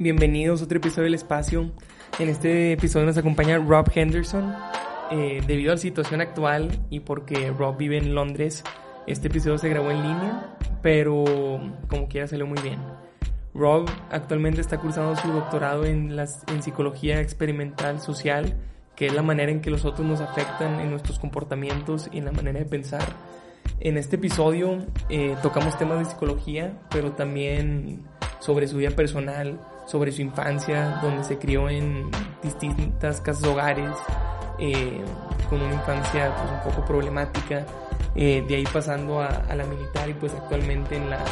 Bienvenidos a otro episodio del espacio. En este episodio nos acompaña Rob Henderson. Eh, debido a la situación actual y porque Rob vive en Londres, este episodio se grabó en línea, pero como quiera salió muy bien. Rob actualmente está cursando su doctorado en, las, en psicología experimental social, que es la manera en que los otros nos afectan en nuestros comportamientos y en la manera de pensar. En este episodio eh, tocamos temas de psicología, pero también sobre su vida personal, sobre su infancia, donde se crió en distintas casas hogares, eh, con una infancia pues, un poco problemática, eh, de ahí pasando a, la militar y pues actualmente en la,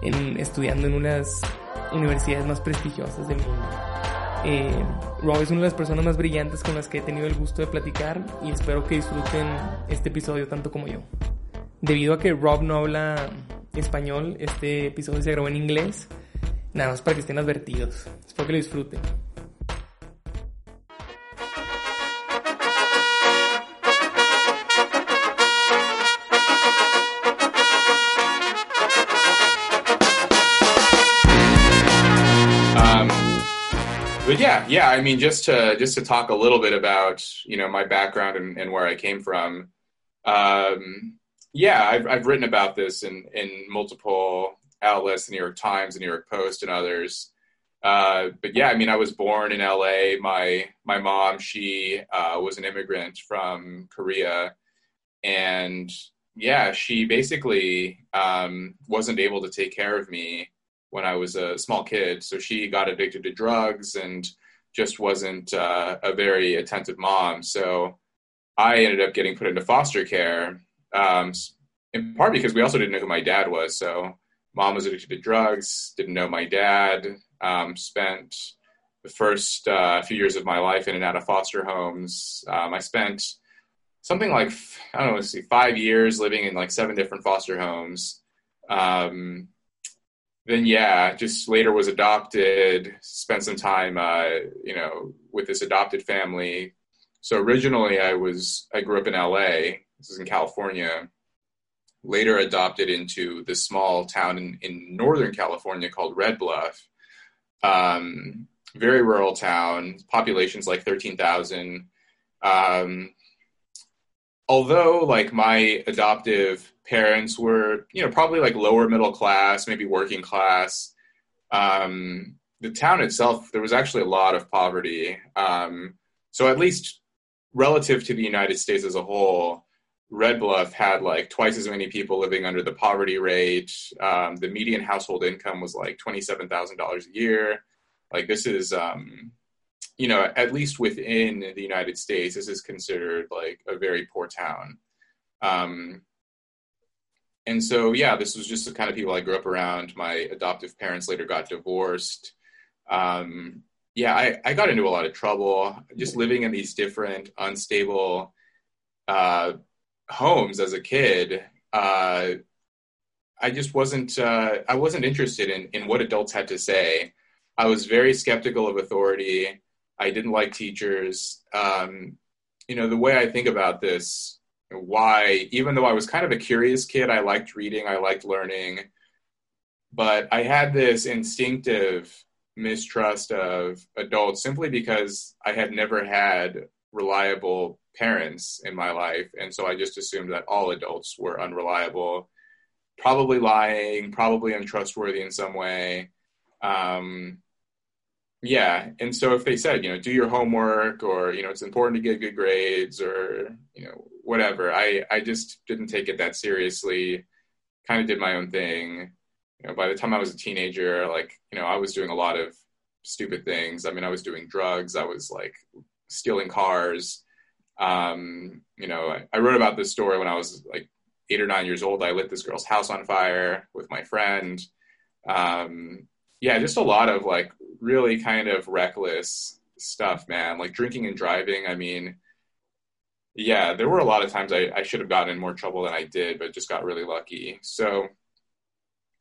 en, estudiando en unas universidades más prestigiosas del mundo. Eh, Rob es una de las personas más brillantes con las que he tenido el gusto de platicar y espero que disfruten este episodio tanto como yo. Debido a que Rob no habla español, este episodio se grabó en inglés Nada más para que estén advertidos. Espero que lo disfruten. Um, but yeah, yeah. I mean, just to just to talk a little bit about you know my background and, and where I came from. Um, yeah, I've I've written about this in in multiple outlets, the New York Times, the New York Post, and others. Uh, but yeah, I mean, I was born in LA. My my mom, she uh, was an immigrant from Korea, and yeah, she basically um, wasn't able to take care of me when I was a small kid. So she got addicted to drugs and just wasn't uh, a very attentive mom. So I ended up getting put into foster care, um, in part because we also didn't know who my dad was. So mom was addicted to drugs, didn't know my dad, um, spent the first uh, few years of my life in and out of foster homes. Um, I spent something like, I don't know, let's see, five years living in like seven different foster homes. Um, then yeah, just later was adopted, spent some time, uh, you know, with this adopted family. So originally I was, I grew up in LA, this is in California, later adopted into this small town in, in Northern California called Red Bluff. Um, very rural town, population's like 13,000. Um, although like my adoptive parents were, you know, probably like lower middle class, maybe working class, um, the town itself, there was actually a lot of poverty. Um, so at least relative to the United States as a whole, Red Bluff had like twice as many people living under the poverty rate. Um, the median household income was like twenty-seven thousand dollars a year. Like this is, um, you know, at least within the United States, this is considered like a very poor town. Um, and so, yeah, this was just the kind of people I grew up around. My adoptive parents later got divorced. Um, yeah, I, I got into a lot of trouble just living in these different unstable uh, homes as a kid, uh, I just wasn't uh, I wasn't interested in in what adults had to say. I was very skeptical of authority. I didn't like teachers. Um, you know, the way I think about this, why, even though I was kind of a curious kid, I liked reading, I liked learning, but I had this instinctive mistrust of adults simply because I had never had reliable parents in my life. And so I just assumed that all adults were unreliable, probably lying, probably untrustworthy in some way. Um, yeah. And so if they said, you know, do your homework or, you know, it's important to get good grades or, you know, whatever, I, I just didn't take it that seriously, kind of did my own thing. You know, by the time I was a teenager, like, you know, I was doing a lot of stupid things. I mean, I was doing drugs. I was like stealing cars. Um, you know, I, I wrote about this story when I was like eight or nine years old. I lit this girl's house on fire with my friend. Um, yeah, just a lot of like really kind of reckless stuff, man. Like drinking and driving. I mean, yeah, there were a lot of times I, I should have gotten in more trouble than I did, but just got really lucky. So,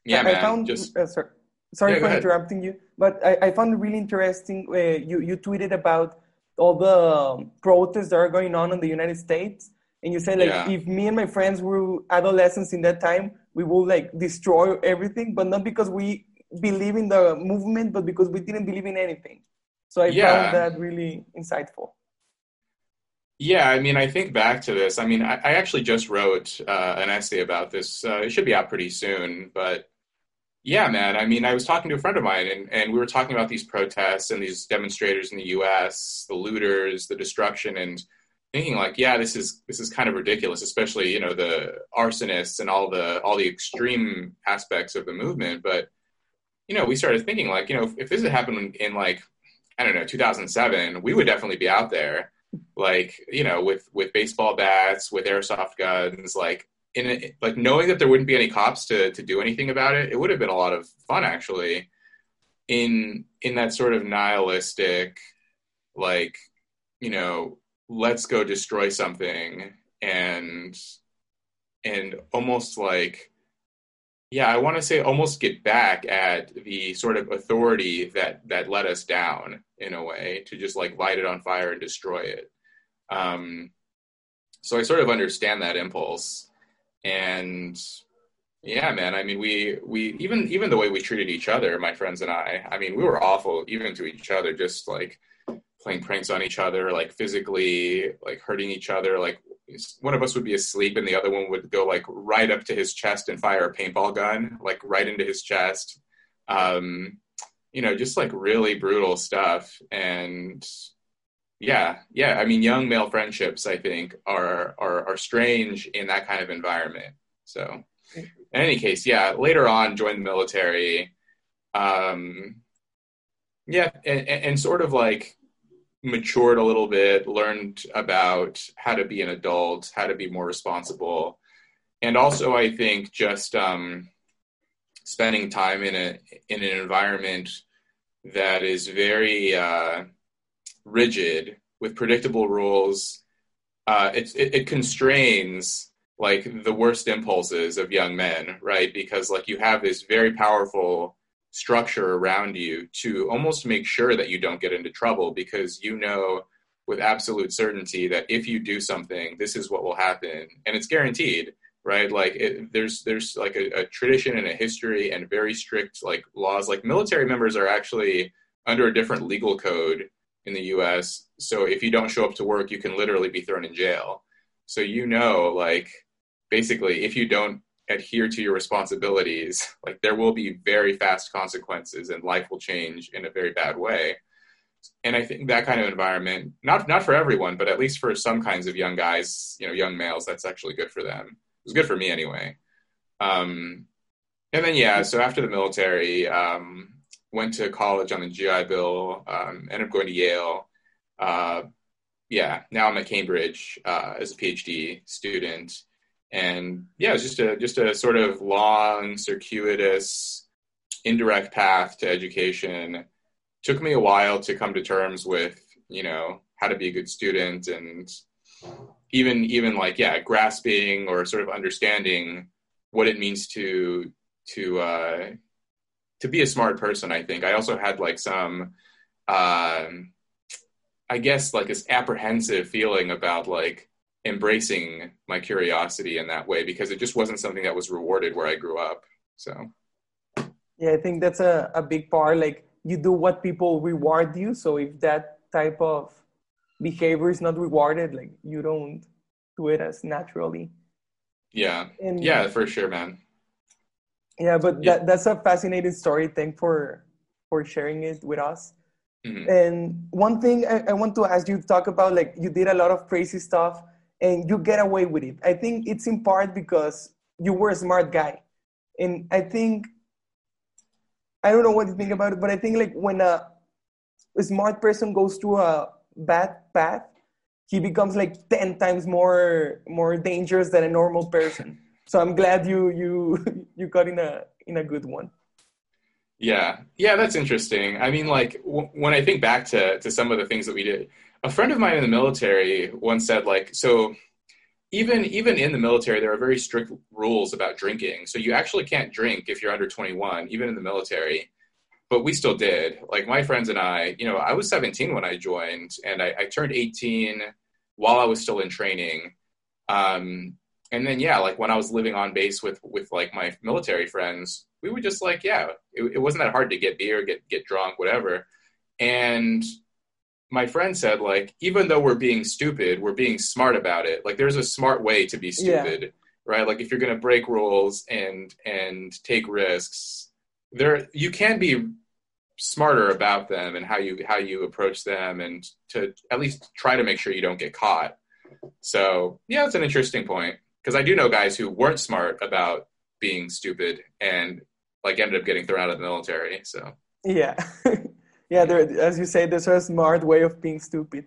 yeah, I, man. I found, just uh, sorry, sorry yeah, for interrupting you, but I, I found it really interesting. Uh, you you tweeted about all the protests that are going on in the United States, and you say like, yeah. if me and my friends were adolescents in that time, we will like destroy everything, but not because we believe in the movement, but because we didn't believe in anything. So I yeah. found that really insightful. Yeah, I mean, I think back to this. I mean, I, I actually just wrote uh, an essay about this. Uh, it should be out pretty soon, but yeah, man. I mean, I was talking to a friend of mine, and, and we were talking about these protests and these demonstrators in the U.S., the looters, the destruction, and thinking like, yeah, this is this is kind of ridiculous, especially you know the arsonists and all the all the extreme aspects of the movement. But you know, we started thinking like, you know, if, if this had happened in, like I don't know 2007, we would definitely be out there, like you know, with with baseball bats, with airsoft guns, like in a, like knowing that there wouldn't be any cops to to do anything about it, it would have been a lot of fun actually. In in that sort of nihilistic, like you know, let's go destroy something and and almost like yeah i want to say almost get back at the sort of authority that that let us down in a way to just like light it on fire and destroy it um so i sort of understand that impulse and yeah man i mean we we even even the way we treated each other my friends and i i mean we were awful even to each other just like playing pranks on each other, like physically, like hurting each other. Like one of us would be asleep and the other one would go like right up to his chest and fire a paintball gun, like right into his chest. Um, you know, just like really brutal stuff. And yeah, yeah. I mean, young male friendships, I think, are are are strange in that kind of environment. So, in any case, yeah. Later on, joined the military. Um, yeah, and, and sort of like matured a little bit, learned about how to be an adult, how to be more responsible, and also I think just um, spending time in a in an environment that is very uh, rigid with predictable rules. Uh, it, it, it constrains like the worst impulses of young men, right? Because like you have this very powerful structure around you to almost make sure that you don't get into trouble because you know with absolute certainty that if you do something this is what will happen and it's guaranteed right like it, there's there's like a, a, tradition and a history and very strict like laws like military members are actually under a different legal code in the US so if you don't show up to work you can literally be thrown in jail so you know like basically if you don't adhere to your responsibilities, like there will be very fast consequences and life will change in a very bad way. And I think that kind of environment, not not for everyone, but at least for some kinds of young guys, you know, young males, that's actually good for them. It was good for me anyway. Um, and then yeah, so after the military, um, went to college on the GI Bill, um, ended up going to Yale. Uh, yeah, now I'm at Cambridge uh, as a PhD student and yeah, it's just a just a sort of long, circuitous, indirect path to education. Took me a while to come to terms with, you know, how to be a good student and even even like yeah, grasping or sort of understanding what it means to to uh, to be a smart person. I think I also had like some, um, I guess like this apprehensive feeling about like embracing my curiosity in that way because it just wasn't something that was rewarded where I grew up. So, yeah, I think that's a, a big part. Like, you do what people reward you. So, if that type of behavior is not rewarded, like, you don't do it as naturally. Yeah. And, yeah, for sure, man. Yeah, but yeah. That, that's a fascinating story. Thank for for sharing it with us. Mm-hmm. And one thing I, I want to ask you to talk about, like you did a lot of crazy stuff and you get away with it. I think it's in part because you were a smart guy. And I think, I don't know what you think about it, but I think like when a, a smart person goes to a bad path, he becomes like 10 times more more dangerous than a normal person. So I'm glad you you you got in a in a good one. Yeah, yeah, that's interesting. I mean, like w- when I think back to to some of the things that we did, a friend of mine in the military once said like so even even in the military there are very strict rules about drinking. So you actually can't drink if you're under 21 even in the military. But we still did. Like my friends and i you know i was 17 when i joined and i, I turned 18 while i was still in training. Um, and then yeah, like when I was living on base with with like my military friends, we were just like yeah, it, it wasn't that hard to get beer, get get drunk, whatever. And my friend said like even though we're being stupid, we're being smart about it. Like there's a smart way to be stupid, yeah. right? Like if you're gonna break rules and and take risks, there you can be smarter about them and how you how you approach them and to at least try to make sure you don't get caught. So yeah, it's an interesting point because I do know guys who weren't smart about being stupid and like ended up getting thrown out of the military. So yeah, yeah. There, as you say, there's a smart way of being stupid.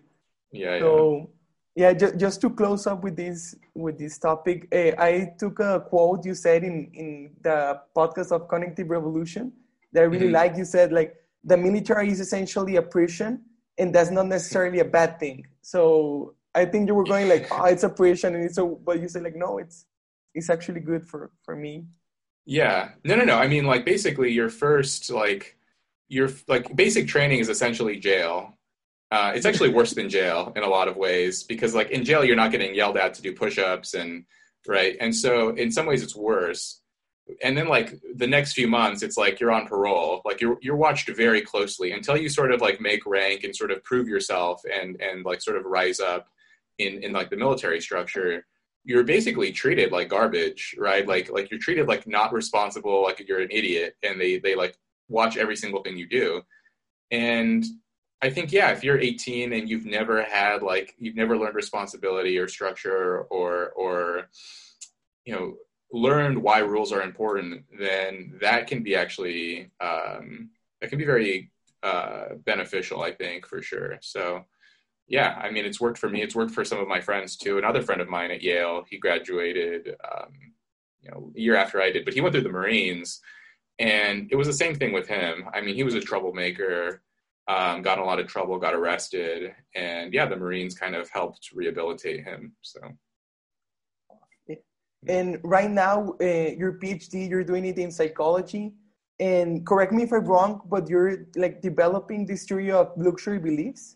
Yeah. So yeah, yeah just, just to close up with this with this topic, uh, I took a quote you said in in the podcast of Cognitive Revolution that I really mm-hmm. like. You said like the military is essentially a prison, and that's not necessarily a bad thing. So I think you were going like, oh, it's a prison, and it's a, but you said like, no, it's it's actually good for for me. Yeah, no, no, no. I mean, like basically, your first like your like basic training is essentially jail. Uh, it's actually worse than jail in a lot of ways because like in jail you're not getting yelled at to do push-ups and right, and so in some ways it's worse. And then like the next few months, it's like you're on parole. Like you're you're watched very closely until you sort of like make rank and sort of prove yourself and and like sort of rise up in in like the military structure you're basically treated like garbage right? Like like you're treated like not responsible like you're an idiot and they they like watch every single thing you do. And i think yeah if you're 18 and you've never had like you've never learned responsibility or structure or or you know learned why rules are important then that can be actually um that can be very uh beneficial i think for sure. So yeah, I mean, it's worked for me. It's worked for some of my friends too. Another friend of mine at Yale, he graduated, um, you know, a year after I did, but he went through the Marines, and it was the same thing with him. I mean, he was a troublemaker, um, got in a lot of trouble, got arrested, and yeah, the Marines kind of helped rehabilitate him. So. And right now, uh, your PhD, you're doing it in psychology. And correct me if I'm wrong, but you're like developing this theory of luxury beliefs.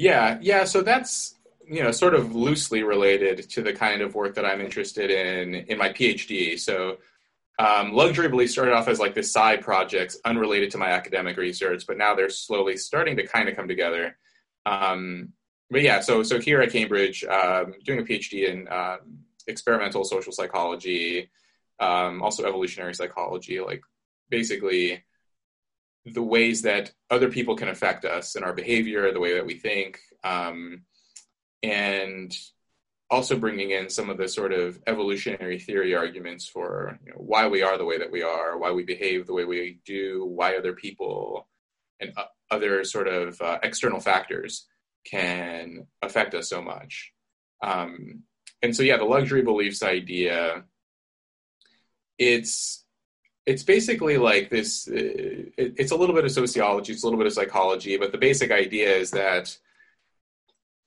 Yeah, yeah. So that's you know sort of loosely related to the kind of work that I'm interested in in my PhD. So um, luxury beliefs started off as like the side projects unrelated to my academic research, but now they're slowly starting to kind of come together. Um, but yeah, so so here at Cambridge, um, doing a PhD in um, experimental social psychology, um, also evolutionary psychology, like basically the ways that other people can affect us and our behavior, the way that we think, um, and also bringing in some of the sort of evolutionary theory arguments for you know, why we are the way that we are, why we behave the way we do, why other people and other sort of uh, external factors can affect us so much. Um, and so, yeah, the luxury beliefs idea, it's it's basically like this uh, it, it's a little bit of sociology it's a little bit of psychology but the basic idea is that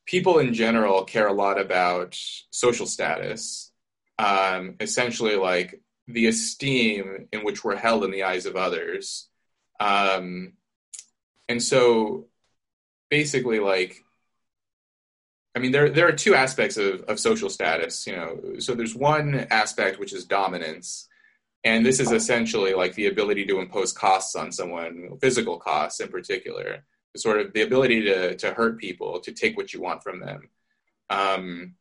people in general care a lot about social status um, essentially like the esteem in which we're held in the eyes of others um, and so basically like I mean, there there are two aspects of, of social status. You know, so there's one aspect which is dominance, and this is essentially like the ability to impose costs on someone, physical costs in particular, the sort of the ability to, to hurt people, to take what you want from them. Um,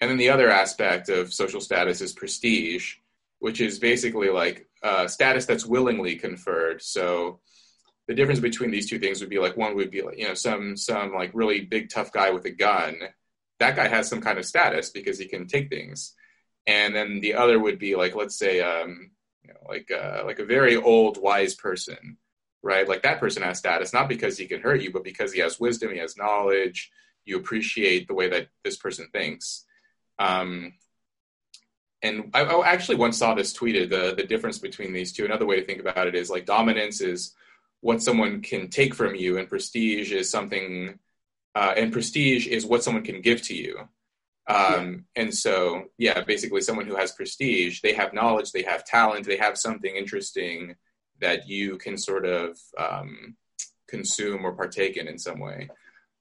and then the other aspect of social status is prestige, which is basically like uh, status that's willingly conferred. So the difference between these two things would be like one would be like you know some some like really big tough guy with a gun. That guy has some kind of status because he can take things and then the other would be like let's say um, you know, like uh, like a very old wise person right? Like that person has status not because he can hurt you but because he has wisdom he has knowledge you appreciate the way that this person thinks. Um, and I, I, actually once saw this tweeted the the difference between these two. Another way to think about it is like dominance is what someone can take from you and prestige is something uh, and prestige is what someone can give to you um. And so, yeah, basically, someone who has prestige, they have knowledge, they have talent, they have something interesting that you can sort of um, consume or partake in in some way.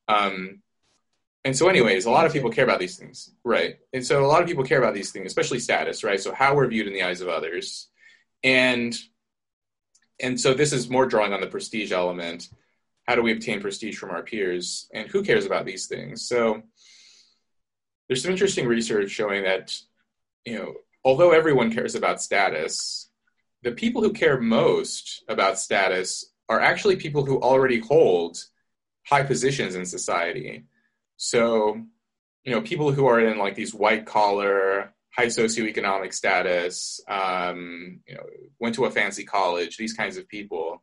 Um, and so anyways a lot of people care about these things. Right. And so a lot of people care about these things especially status right? So how we're viewed in the eyes of others. And and so this is more drawing on the prestige element. How do we obtain prestige from our peers? And who cares about these things? So there's some interesting research showing that you know although everyone cares about status the people who care most about status are actually people who already hold high positions in society. So you know people who are in like these white collar high socioeconomic status um, you know went to a fancy college these kinds of people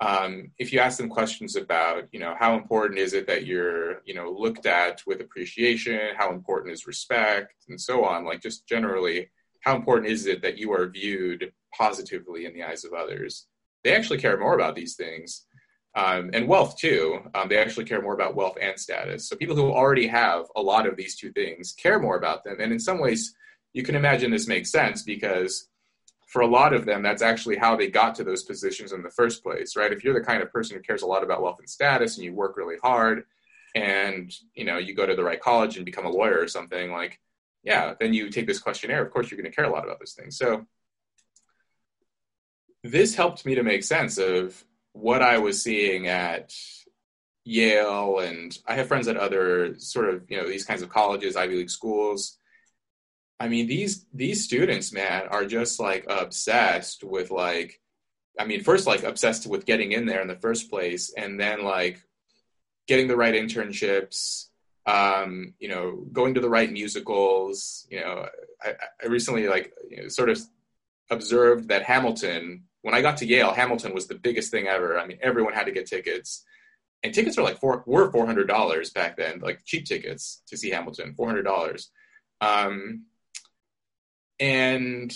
um, if you ask them questions about, you know, how important is it that you're, you know, looked at with appreciation, how important is respect, and so on, like just generally, how important is it that you are viewed positively in the eyes of others? They actually care more about these things. Um, and wealth too. Um, they actually care more about wealth and status. So people who already have a lot of these two things care more about them. And in some ways, you can imagine this makes sense because for a lot of them, that's actually how they got to those positions in the first place, right? If you're the kind of person who cares a lot about wealth and status and you work really hard and, you know, you go to the right college and become a lawyer or something, like, yeah, then you take this questionnaire, of course you're going to care a lot about those things. So this helped me to make sense of what I was seeing at Yale and I have friends at other sort of, you know, these kinds of colleges, Ivy League schools I mean, these these students, man, are just like obsessed with like, I mean, first like obsessed with getting in there in the first place, and then like getting the right internships, um, you know, going to the right musicals. You know, I, I recently like you know, sort of observed that Hamilton. When I got to Yale, Hamilton was the biggest thing ever. I mean, everyone had to get tickets, and tickets are like four were four hundred dollars back then, like cheap tickets to see Hamilton, four hundred dollars. Um, and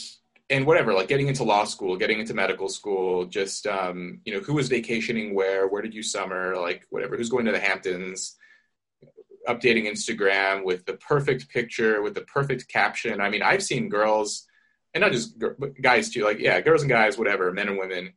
and whatever like getting into law school getting into medical school just um, you know who was vacationing where where did you summer like whatever who's going to the hamptons updating instagram with the perfect picture with the perfect caption. I mean i've seen girls and not just guys too like yeah girls and guys whatever men and women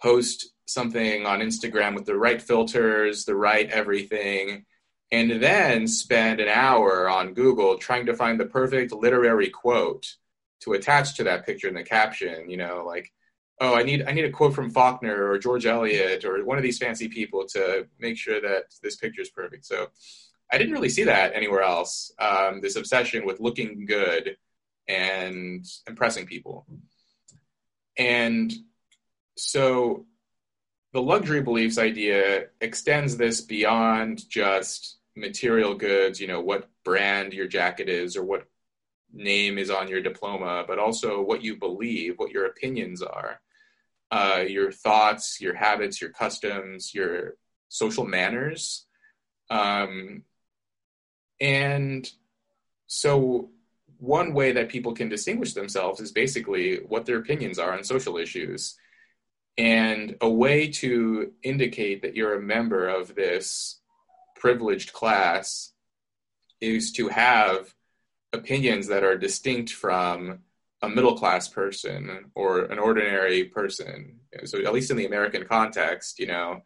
post something on instagram with the right filters the right everything and then spend an hour on Google trying to find the perfect literary quote to attach to that picture in the caption, you know, like, oh, I need I need a quote from Faulkner or George Eliot or one of these fancy people to make sure that this picture is perfect. So I didn't really see that anywhere else. Um, this obsession with looking good and impressing people. And so the luxury beliefs idea extends this beyond just material goods, you know, what brand your jacket is or what name is on your diploma, but also what you believe, what your opinions are, uh, your thoughts, your habits, your customs, your social manners. Um, and so, one way that people can distinguish themselves is basically what their opinions are on social issues. And a way to indicate that you're a member of this privileged class is to have opinions that are distinct from a middle class person or an ordinary person. So, at least in the American context, you know,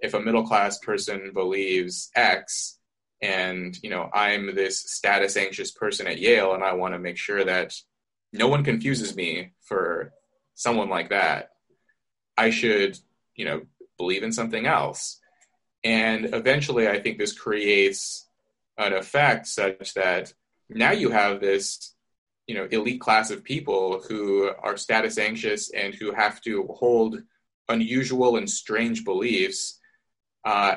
if a middle class person believes X, and you know, I'm this status anxious person at Yale, and I want to make sure that no one confuses me for someone like that, I should, you know, believe in something else. And eventually, I think this creates an effect such that now you have this you know elite class of people who are status anxious and who have to hold unusual and strange beliefs. Uh,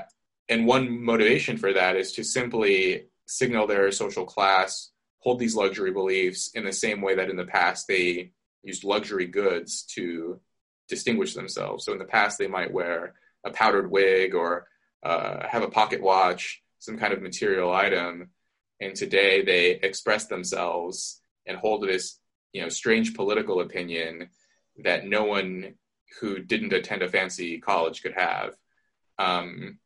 and one motivation for that is to simply signal their social class hold these luxury beliefs in the same way that in the past they used luxury goods to distinguish themselves. So in the past they might wear a powdered wig or uh, have a pocket watch, some kind of material item, and today they express themselves and hold this you know strange political opinion that no one who didn't attend a fancy college could have. Um,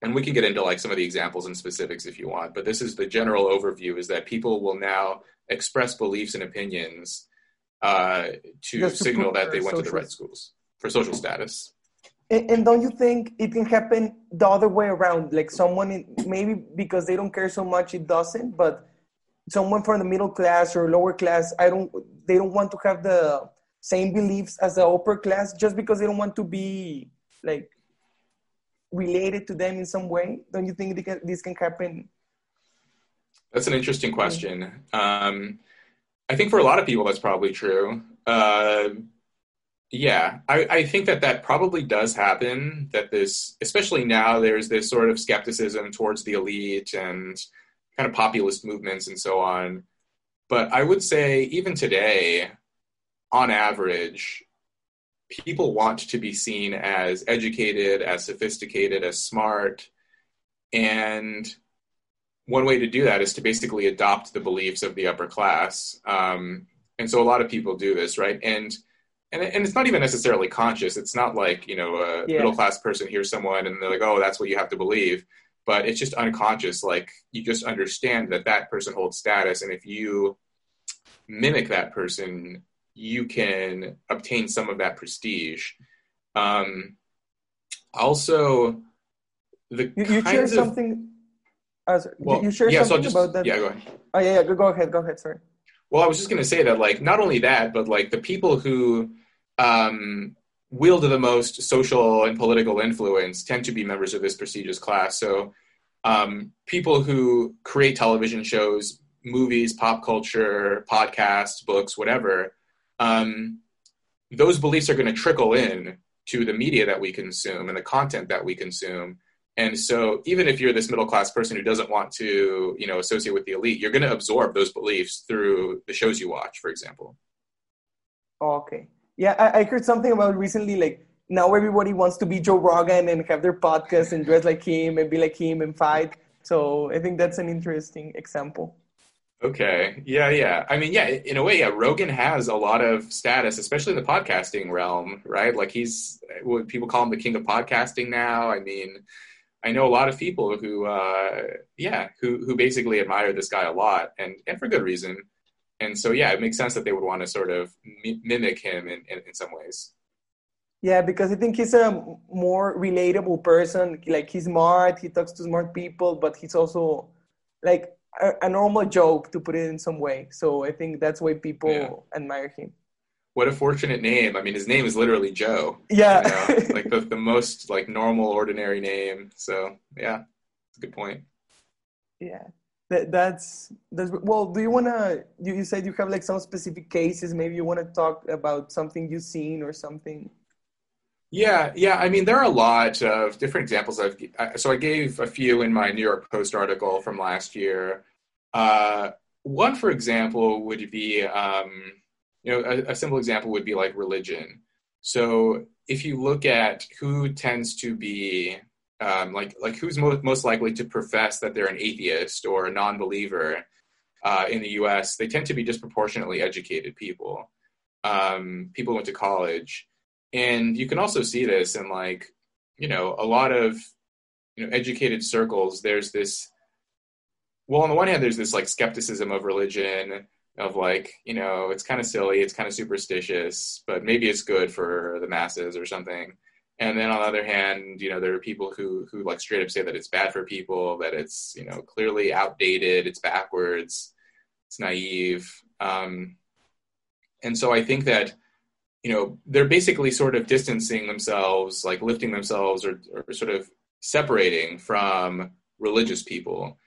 and we can get into like some of the examples and specifics if you want, but this is the general overview: is that people will now express beliefs and opinions uh, to signal that they went to the right schools for social status. And, and, don't you think it can happen the other way around? Like someone, maybe because they don't care so much, it doesn't. But someone from the middle class or lower class, I don't. They don't want to have the same beliefs as the upper class just because they don't want to be like related to them in some way. Don't you think can, this can happen? That's an interesting question. Um, I think for a lot of people, that's probably true. Uh, yeah, I, I, think that that probably does happen. That this, especially now, there's this sort of skepticism towards the elite and kind of populist movements and so on. But I would say, even today, on average, people want to be seen as educated, as sophisticated, as smart. And one way to do that is to basically adopt the beliefs of the upper class. Um, and so a lot of people do this, right? And and, and it's not even necessarily conscious. It's not like you know a yeah. middle class person hears someone and they're like, "Oh, that's what you have to believe." But it's just unconscious. Like you just understand that that person holds status, and if you mimic that person, you can obtain some of that prestige. Um, also, the you, you share of, something. Uh, well, you share yeah, something so just, about that. Yeah, go ahead. Oh yeah, yeah, go, go ahead, go ahead. Sorry. Well, I was just going to say that, like, not only that, but like the people who um, wield the most social and political influence tend to be members of this prestigious class. So, um, people who create television shows, movies, pop culture, podcasts, books, whatever, um, those beliefs are going to trickle in to the media that we consume and the content that we consume. And so even if you're this middle class person who doesn't want to, you know, associate with the elite, you're going to absorb those beliefs through the shows you watch, for example. Okay. Yeah, I, I heard something about recently, like now everybody wants to be Joe Rogan and have their podcast and dress like him and be like him and fight. So I think that's an interesting example. Okay. Yeah, yeah. I mean, yeah, in a way, yeah, Rogan has a lot of status, especially in the podcasting realm, right? Like he's what people call him the king of podcasting now. I mean, I know a lot of people who uh yeah, who who basically admire this guy a lot and and for good reason. And so yeah, it makes sense that they would want to sort of mimic him in, in, in some ways. Yeah, because I think he's a more relatable person. Like he's smart, he talks to smart people, but he's also like a, a, normal joke to put it in some way. So I think that's why people yeah. admire him. What a fortunate name! I mean, his name is literally Joe. Yeah, you know? like the the most like normal, ordinary name. So yeah, it's a good point. Yeah, that, that's that's well. Do you wanna? You, you said you have like some specific cases. Maybe you want to talk about something you've seen or something. Yeah, yeah. I mean, there are a lot of different examples. I've so I gave a few in my New York Post article from last year. Uh, one, for example, would be um, you know a, a, simple example would be like religion. So if you look at who tends to be um, like like who's most most likely to profess that they're an atheist or a non-believer uh, in the U.S., they tend to be disproportionately educated people. Um, people went to college and you can also see this in like you know a lot of you know educated circles there's this well on the one hand there's this like skepticism of religion of like you know it's kind of silly it's kind of superstitious but maybe it's good for the masses or something. And then on the other hand you know there are people who who like straight up say that it's bad for people that it's you know clearly outdated it's backwards it's naive. Um, and so i think that you know they're basically sort of distancing themselves like lifting themselves or, or sort of separating from religious people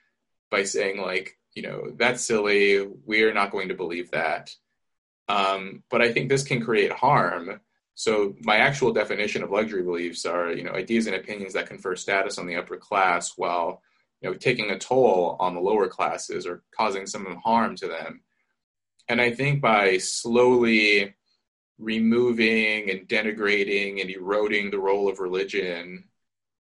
by saying like you know that's silly. We're not going to believe that. Um, but i think this can create harm. So my actual definition of luxury beliefs are you know ideas and opinions that confer status on the upper class while you know taking a toll on the lower classes or causing some harm to them. And i think by slowly removing and denigrating and eroding the role of religion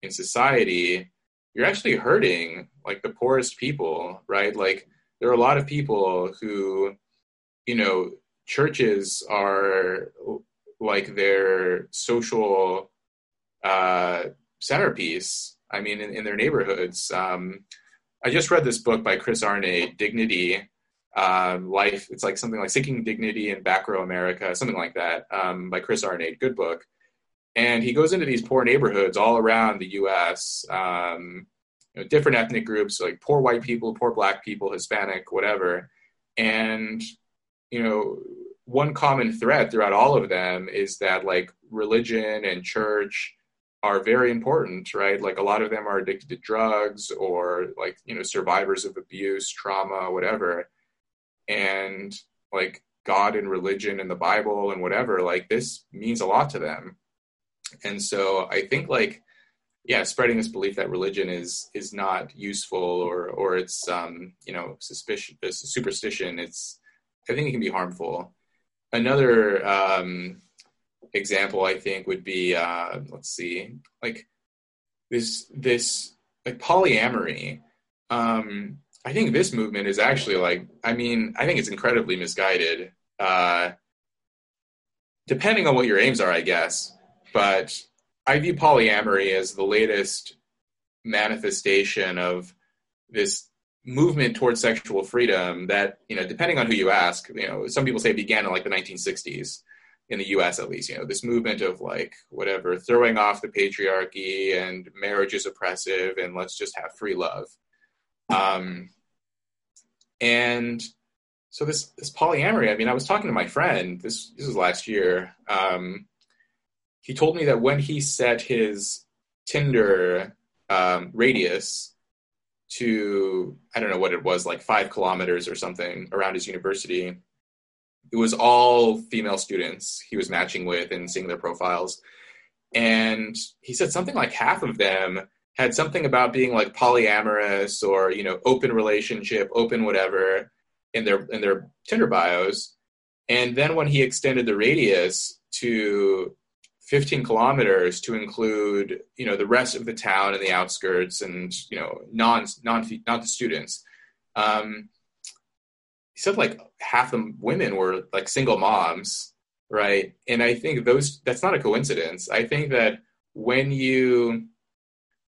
in society, you're actually hurting like the poorest people, right? Like there are a lot of people who, you know, churches are like their social uh, centerpiece. I mean, in, in their neighborhoods. Um, I just read this book by Chris Arnade, Dignity, um, life. It's like something like Seeking Dignity in Back Row America, something like that, um, by Chris Arnade. Good book. And he goes into these poor neighborhoods all around the U.S. Um, you know, different ethnic groups like poor white people, poor black people, Hispanic, whatever, and you know one common thread throughout all of them is that like religion and church are very important, right? Like a lot of them are addicted to drugs or like, you know, survivors of abuse, trauma, whatever. And like God and religion and the Bible and whatever, like this means a lot to them. And so I think like, yeah, spreading this belief that religion is is not useful or or it's um, you know, suspicion superstition, it's I think it can be harmful. Another um example I think would be uh, let's see, like this this like polyamory. Um, I think this movement is actually like I mean I think it's incredibly misguided. Uh, depending on what your aims are, I guess. But I view polyamory as the latest manifestation of this movement towards sexual freedom that you know depending on who you ask you know some people say it began in like the 1960s in the US at least, you know, this movement of like whatever, throwing off the patriarchy and marriage is oppressive and let's just have free love. Um, and so this this polyamory, I mean, I was talking to my friend, this this was last year. Um, he told me that when he set his Tinder um, radius to I don't know what it was, like five kilometers or something around his university, it was all female students he was matching with and seeing their profiles. And he said something like half of them had something about being like polyamorous or, you know, open relationship, open whatever in their in their Tinder bios. And then when he extended the radius to 15 kilometers to include, you know, the rest of the town and the outskirts and, you know, non non not the students. Um, he said like half the women were like single moms, right? And I think those that's not a coincidence. I think that when you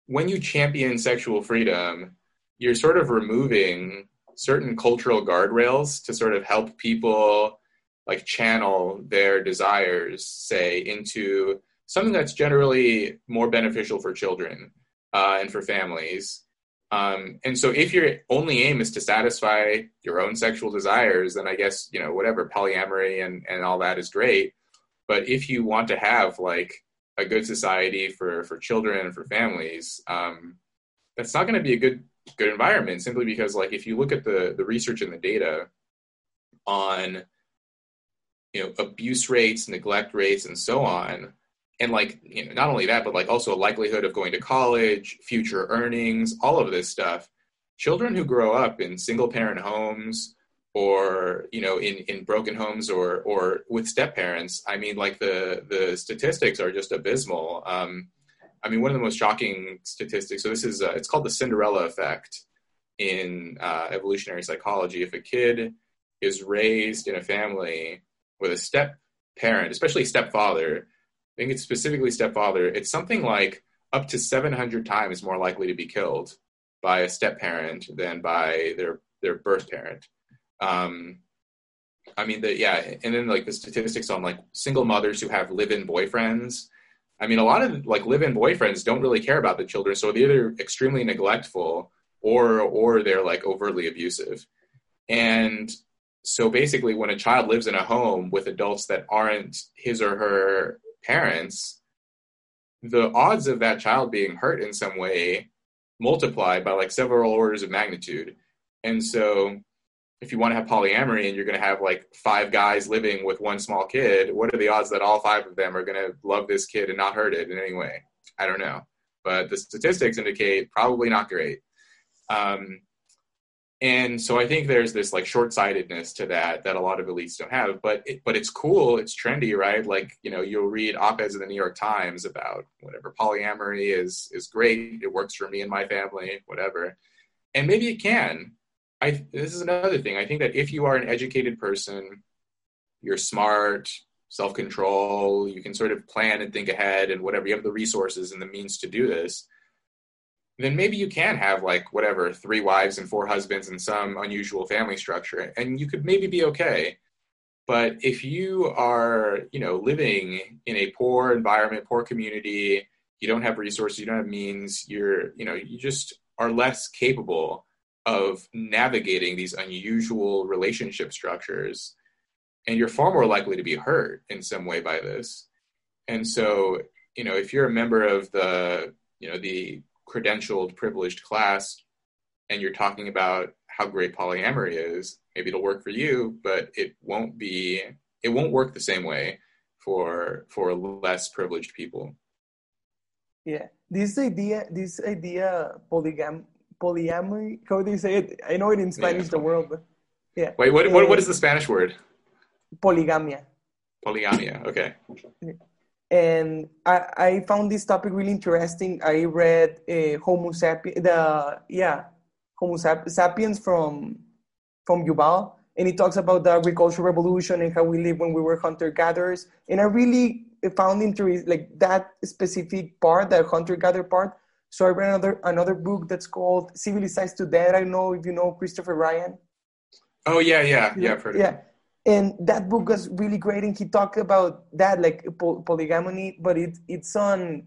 when you champion sexual freedom, you're sort of removing certain cultural guardrails to sort of help people like channel their desires say into something that's generally more beneficial for children uh, and for families um, and so if your only aim is to satisfy your own sexual desires, then I guess, you know, whatever polyamory and, and all that is great. But if you want to have like a good society for, for children and for families, um, that's not going to be a good, good environment simply because like, if you look at the, the research and the data on, you know, abuse rates, neglect rates, and so on, and like you know not only that but like also a likelihood of going to college future earnings all of this stuff. Children who grow up in single parent homes or you know in in broken homes or or with step parents i mean like the the statistics are just abysmal. Um i mean one of the most shocking statistics so this is uh, it's called the cinderella effect in uh, evolutionary psychology. If a kid is raised in a family with a step parent especially stepfather I think it's specifically stepfather, it's something like up to 700 times more likely to be killed by a step parent than by their their birth parent. Um, I mean, the, yeah, and then like the statistics on like single mothers who have live-in boyfriends. I mean, a lot of like live-in boyfriends don't really care about the children, so they're either extremely neglectful or or they're like overtly abusive. And so basically, when a child lives in a home with adults that aren't his or her parents, the odds of that child being hurt in some way multiply by like several orders of magnitude. And so if you want to have polyamory and you're going to have like five guys living with one small kid, what are the odds that all five of them are going to love this kid and not hurt it in any way? I don't know. But the statistics indicate probably not great. Um, and so I think there's this like short-sightedness to that that a lot of elites don't have. But it, but it's cool, it's trendy, right? Like you know, you'll read op-eds in the New York Times about whatever polyamory is is great. It works for me and my family, whatever. And maybe it can. I this is another thing. I think that if you are an educated person, you're smart, self-control, you can sort of plan and think ahead, and whatever you have the resources and the means to do this then maybe you can have like whatever three wives and four husbands and some unusual family structure and you could maybe be okay But if you are, you know, living in a poor environment, poor community, you don't have resources, you don't have means, you're, you know, you just are less capable of navigating these unusual relationship structures. And you're far more likely to be hurt in some way by this. And so, you know, if you're a member of the, you know, the credentialed privileged class and you're talking about how great polyamory is, maybe it'll work for you, but it won't be it won't work the same way for for less privileged people. Yeah, this idea, this idea, polygam, polyamory. How do you say it? I know it in Spanish, yeah. the world. But yeah. Wait, what, what what is the um, Spanish word? Polygamia. Polygamia. Okay. And I, I found this topic really interesting. I read uh, Homo sapiens, the yeah, Homo sapiens from from Yuval, and he talks about the agricultural revolution and how we live when we were hunter gatherers. And I really found interest like that specific part, the hunter gatherer part. So I read another another book that's called Civilized to Death. I don't know if you know Christopher Ryan. Oh yeah, yeah, yeah, yeah. And that book was really great, and he talked about that, like polygamy, but it it's on,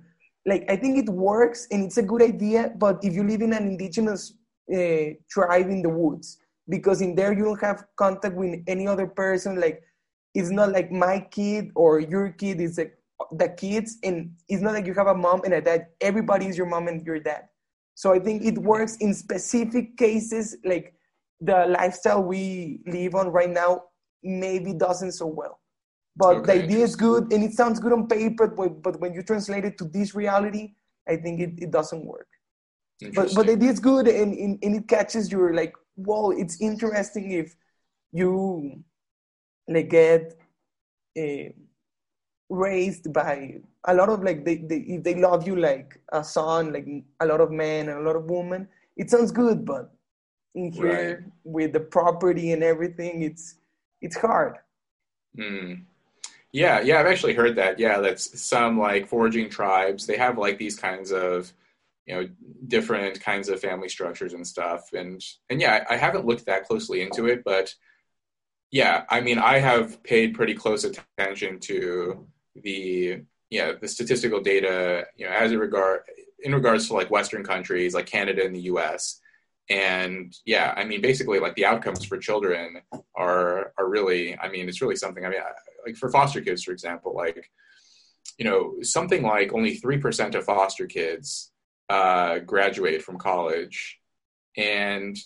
like I think it works and it's a good idea. But if you live in an indigenous uh, tribe in the woods, because in there you don't have contact with any other person like it's not like my kid or your kid it's like the kids and it's not like you have a mom and a dad everybody is your mom and your dad so i think it works in specific cases like the lifestyle we live on right now maybe doesn't so well but okay. the idea is good and it sounds good on paper but, but when you translate it to this reality i think it, it doesn't work but but the idea is good and, and, and it catches your like well, it's interesting if you like get uh, raised by a lot of like they, they if they love you like a son like a lot of men and a lot of women it sounds good but in here right. with the property and everything it's it's hard mm. yeah yeah i've actually heard that yeah that's some like foraging tribes they have like these kinds of you know different kinds of family structures and stuff and and yeah I, haven't looked that closely into it but yeah i mean i have paid pretty close attention to the yeah the statistical data you know as a regard in regards to like western countries like canada and the us and yeah i mean basically like the outcomes for children are are really i mean it's really something i mean like for foster kids for example like you know something like only 3% of foster kids uh, graduate from college, and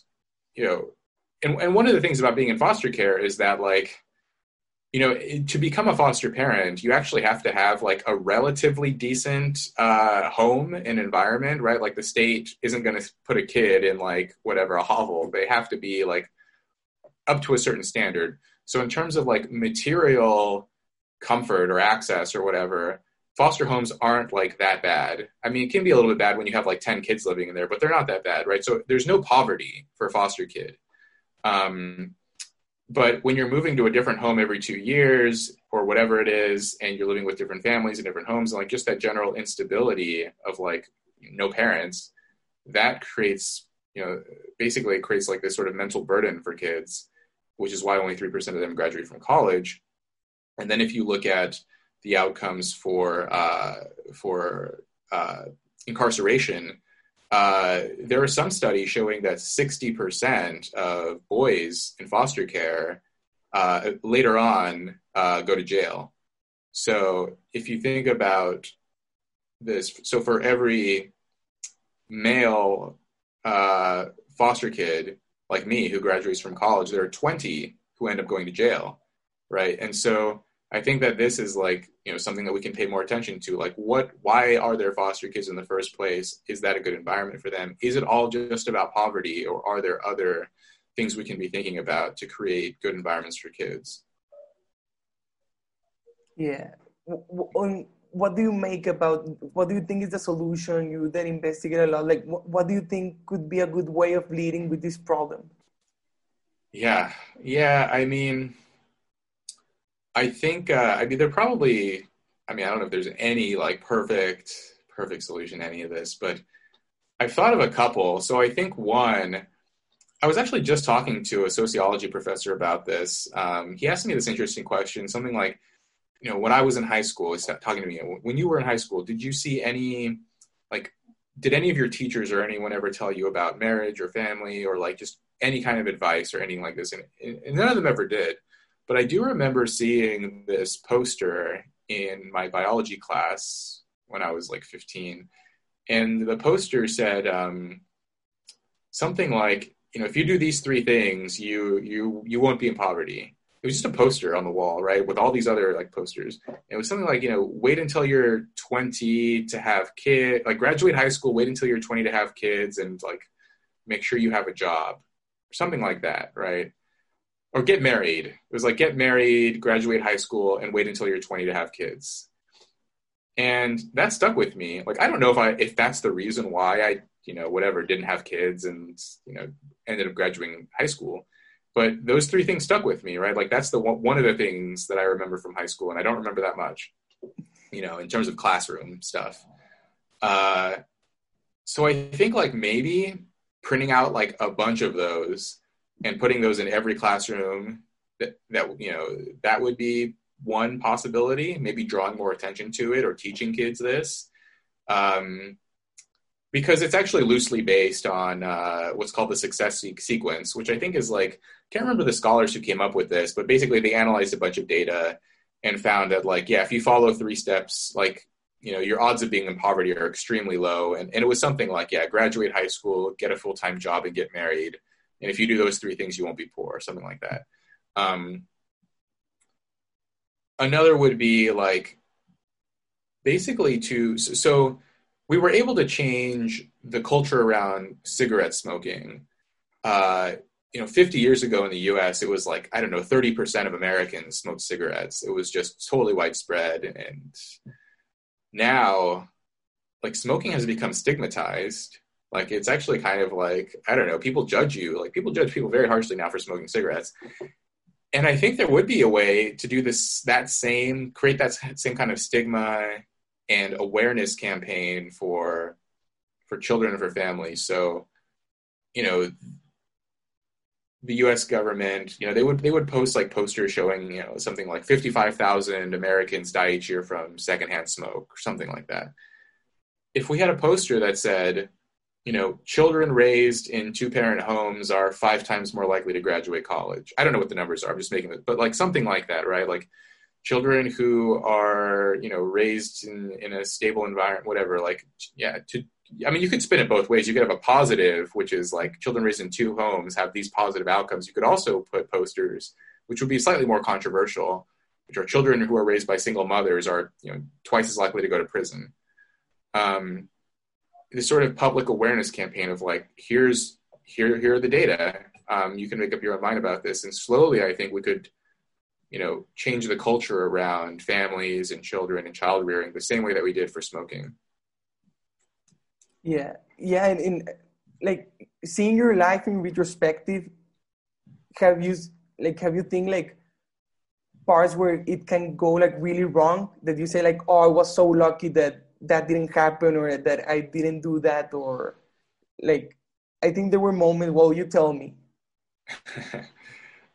you know, and and one of the things about being in foster care is that like you know to become a foster parent you actually have to have like a relatively decent uh, home and environment right like the state isn't going to put a kid in like whatever a hovel they have to be like up to a certain standard so in terms of like material comfort or access or whatever foster homes aren't like that bad. I mean, it can be a little bit bad when you have like 10 kids living in there, but they're not that bad, right? So there's no poverty for a foster kid. Um, but when you're moving to a different home every two years or whatever it is, and you're living with different families and different homes, and like just that general instability of like no parents, that creates, you know, basically it creates like this sort of mental burden for kids, which is why only 3% of them graduate from college. And then if you look at the outcomes for uh, for uh, incarceration, uh, there are some studies showing that 60% of boys in foster care uh, later on uh, go to jail. So if you think about this, so for every male uh, foster kid like me who graduates from college, there are 20 who end up going to jail, right? And so I think that this is like you know something that we can pay more attention to. Like, what? Why are there foster kids in the first place? Is that a good environment for them? Is it all just about poverty, or are there other things we can be thinking about to create good environments for kids? Yeah. What do you make about? What do you think is the solution? You then investigate a lot. Like, what do you think could be a good way of leading with this problem? Yeah. Yeah. I mean I think uh, I mean they're probably I mean I don't know if there's any like perfect perfect solution to any of this, but I've thought of a couple. So I think one I was actually just talking to a sociology professor about this. Um, he asked me this interesting question, something like, you know, when I was in high school, he's talking to me, when you were in high school, did you see any, like, did any of your teachers or anyone ever tell you about marriage or family or like just any kind of advice or anything like this? And, and none of them ever did. But I do remember seeing this poster in my biology class when I was like 15. And the poster said um, something like, you know, if you do these three things, you you you won't be in poverty. It was just a poster on the wall, right, with all these other like posters. And it was something like, you know, wait until you're 20 to have kid, like graduate high school, wait until you're 20 to have kids, and like make sure you have a job, or something like that, right? Or get married. It was like get married, graduate high school, and wait until you're 20 to have kids. And that stuck with me. Like I don't know if I if that's the reason why I you know whatever didn't have kids and you know ended up graduating high school but those three things stuck with me right like that's the one, one of the things that i remember from high school and i don't remember that much you know in terms of classroom stuff uh, so i think like maybe printing out like a bunch of those and putting those in every classroom that, that you know that would be one possibility maybe drawing more attention to it or teaching kids this. Um, because it's actually loosely based on uh, what's called the success se- sequence, which I think is like can't remember the scholars who came up with this, but basically they analyzed a bunch of data and found that like yeah, if you follow three steps, like you know your odds of being in poverty are extremely low, and and it was something like yeah, graduate high school, get a full time job, and get married, and if you do those three things, you won't be poor, or something like that. Um, another would be like basically to so we were able to change the culture around cigarette smoking. Uh, you know, 50 years ago in the U.S., it was like I don't know, 30 percent of Americans smoked cigarettes. It was just totally widespread, and now, like smoking has become stigmatized. Like it's actually kind of like I don't know, people judge you. Like people judge people very harshly now for smoking cigarettes. And I think there would be a way to do this that same create that same kind of stigma and awareness campaign for for children and for families. So, you know, the U.S. government, you know, they would they would post like posters showing, you know, something like fifty five thousand Americans die each year from secondhand smoke, or something like that. If we had a poster that said, you know, children raised in two parent homes are five times more likely to graduate college. I don't know what the numbers are. I'm just making it, but like something like that, right? Like children who are you know raised in, in a stable environment whatever like yeah to i mean you could spin it both ways you could have a positive which is like children raised in two homes have these positive outcomes you could also put posters which would be slightly more controversial which are children who are raised by single mothers are you know twice as likely to go to prison um, this sort of public awareness campaign of like here's here here are the data um, you can make up your own mind about this. And slowly i think we could you know, change the culture around families and children and child rearing the same way that we did for smoking. Yeah, yeah, and in like seeing your life in retrospective, have you like have you think like parts where it can go like really wrong? That you say like oh I was so lucky that that didn't happen or that I didn't do that or like I think there were moments. Well, you tell me.